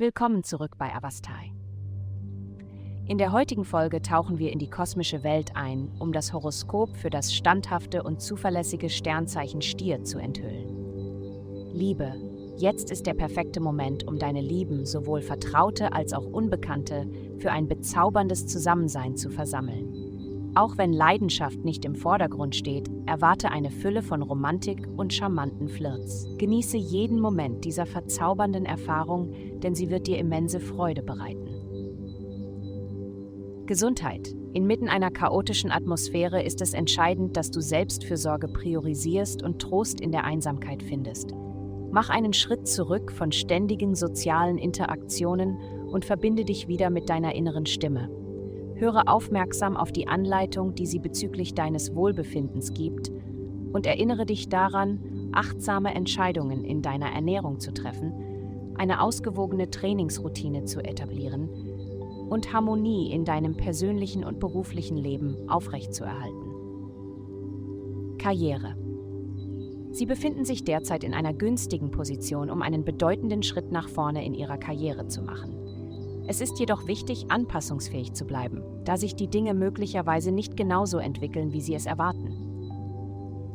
Willkommen zurück bei Avastai. In der heutigen Folge tauchen wir in die kosmische Welt ein, um das Horoskop für das standhafte und zuverlässige Sternzeichen Stier zu enthüllen. Liebe, jetzt ist der perfekte Moment, um deine Lieben, sowohl Vertraute als auch Unbekannte, für ein bezauberndes Zusammensein zu versammeln. Auch wenn Leidenschaft nicht im Vordergrund steht, erwarte eine Fülle von Romantik und charmanten Flirts. Genieße jeden Moment dieser verzaubernden Erfahrung, denn sie wird dir immense Freude bereiten. Gesundheit. Inmitten einer chaotischen Atmosphäre ist es entscheidend, dass du Selbstfürsorge priorisierst und Trost in der Einsamkeit findest. Mach einen Schritt zurück von ständigen sozialen Interaktionen und verbinde dich wieder mit deiner inneren Stimme. Höre aufmerksam auf die Anleitung, die sie bezüglich deines Wohlbefindens gibt, und erinnere dich daran, achtsame Entscheidungen in deiner Ernährung zu treffen, eine ausgewogene Trainingsroutine zu etablieren und Harmonie in deinem persönlichen und beruflichen Leben aufrechtzuerhalten. Karriere. Sie befinden sich derzeit in einer günstigen Position, um einen bedeutenden Schritt nach vorne in ihrer Karriere zu machen. Es ist jedoch wichtig, anpassungsfähig zu bleiben, da sich die Dinge möglicherweise nicht genauso entwickeln, wie Sie es erwarten.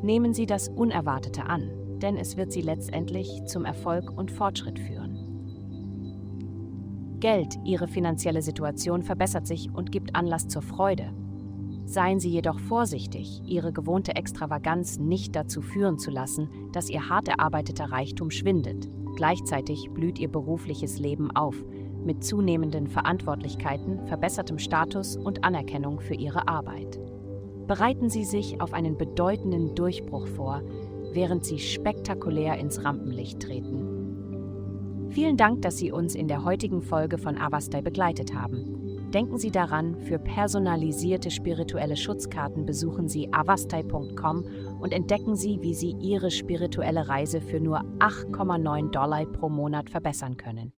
Nehmen Sie das Unerwartete an, denn es wird Sie letztendlich zum Erfolg und Fortschritt führen. Geld, Ihre finanzielle Situation verbessert sich und gibt Anlass zur Freude. Seien Sie jedoch vorsichtig, Ihre gewohnte Extravaganz nicht dazu führen zu lassen, dass Ihr hart erarbeiteter Reichtum schwindet. Gleichzeitig blüht Ihr berufliches Leben auf, mit zunehmenden Verantwortlichkeiten, verbessertem Status und Anerkennung für ihre Arbeit. Bereiten Sie sich auf einen bedeutenden Durchbruch vor, während Sie spektakulär ins Rampenlicht treten. Vielen Dank, dass Sie uns in der heutigen Folge von Avastai begleitet haben. Denken Sie daran, für personalisierte spirituelle Schutzkarten besuchen Sie avastai.com und entdecken Sie, wie Sie Ihre spirituelle Reise für nur 8,9 Dollar pro Monat verbessern können.